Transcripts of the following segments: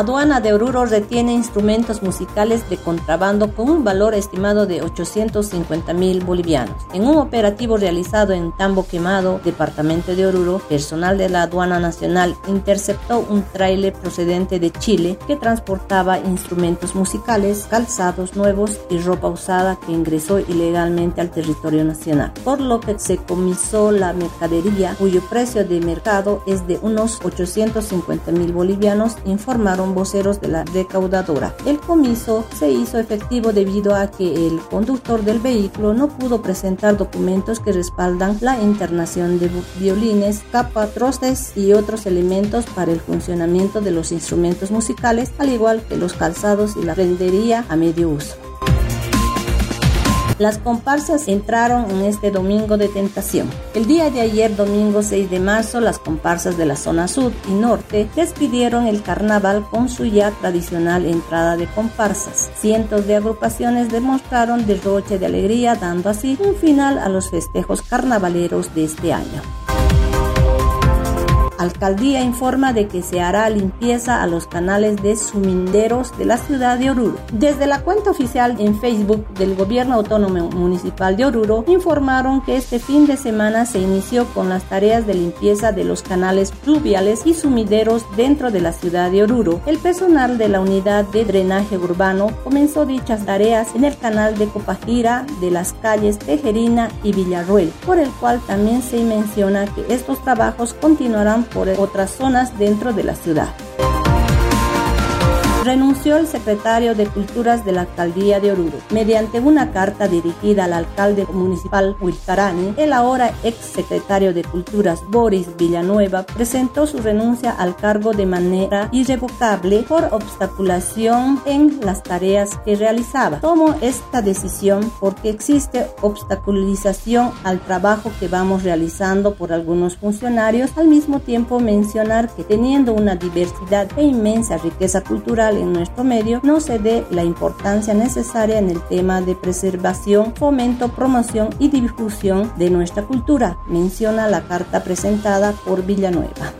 Aduana de Oruro retiene instrumentos musicales de contrabando con un valor estimado de 850 mil bolivianos. En un operativo realizado en Tambo Quemado, departamento de Oruro, personal de la Aduana Nacional interceptó un tráiler procedente de Chile que transportaba instrumentos musicales, calzados nuevos y ropa usada que ingresó ilegalmente al territorio nacional, por lo que se comisó la mercadería cuyo precio de mercado es de unos 850 mil bolivianos, informaron voceros de la recaudadora. El comiso se hizo efectivo debido a que el conductor del vehículo no pudo presentar documentos que respaldan la internación de violines, capatroces y otros elementos para el funcionamiento de los instrumentos musicales, al igual que los calzados y la rendería a medio uso. Las comparsas entraron en este domingo de tentación. El día de ayer, domingo 6 de marzo, las comparsas de la zona sur y norte despidieron el carnaval con su ya tradicional entrada de comparsas. Cientos de agrupaciones demostraron derroche de alegría, dando así un final a los festejos carnavaleros de este año. Alcaldía informa de que se hará limpieza a los canales de suminderos de la ciudad de Oruro. Desde la cuenta oficial en Facebook del Gobierno Autónomo Municipal de Oruro informaron que este fin de semana se inició con las tareas de limpieza de los canales pluviales y sumideros dentro de la ciudad de Oruro. El personal de la unidad de drenaje urbano comenzó dichas tareas en el canal de Copajira de las calles Tejerina y Villarruel, por el cual también se menciona que estos trabajos continuarán por otras zonas dentro de la ciudad renunció el secretario de Culturas de la Alcaldía de Oruro. Mediante una carta dirigida al alcalde municipal Huilcarani, el ahora ex secretario de Culturas Boris Villanueva presentó su renuncia al cargo de manera irrevocable por obstaculación en las tareas que realizaba. Tomo esta decisión porque existe obstaculización al trabajo que vamos realizando por algunos funcionarios. Al mismo tiempo mencionar que teniendo una diversidad e inmensa riqueza cultural en nuestro medio no se dé la importancia necesaria en el tema de preservación, fomento, promoción y difusión de nuestra cultura, menciona la carta presentada por Villanueva.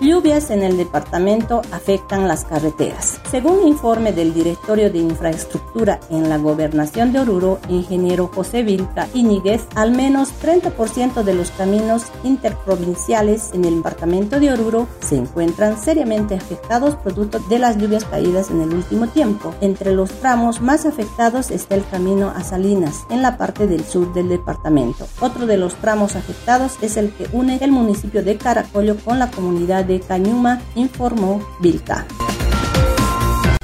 Lluvias en el departamento afectan las carreteras. Según informe del Directorio de Infraestructura en la Gobernación de Oruro, ingeniero José Vilca Iñiguez, al menos 30% de los caminos interprovinciales en el departamento de Oruro se encuentran seriamente afectados producto de las lluvias caídas en el último tiempo. Entre los tramos más afectados está el camino a Salinas, en la parte del sur del departamento. Otro de los tramos afectados es el que une el municipio de Caracollo con la comunidad de Cañuma, informó Vilca.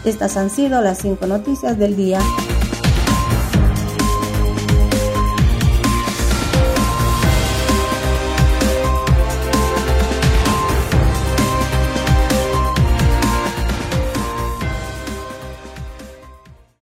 Estas han sido las cinco noticias del día.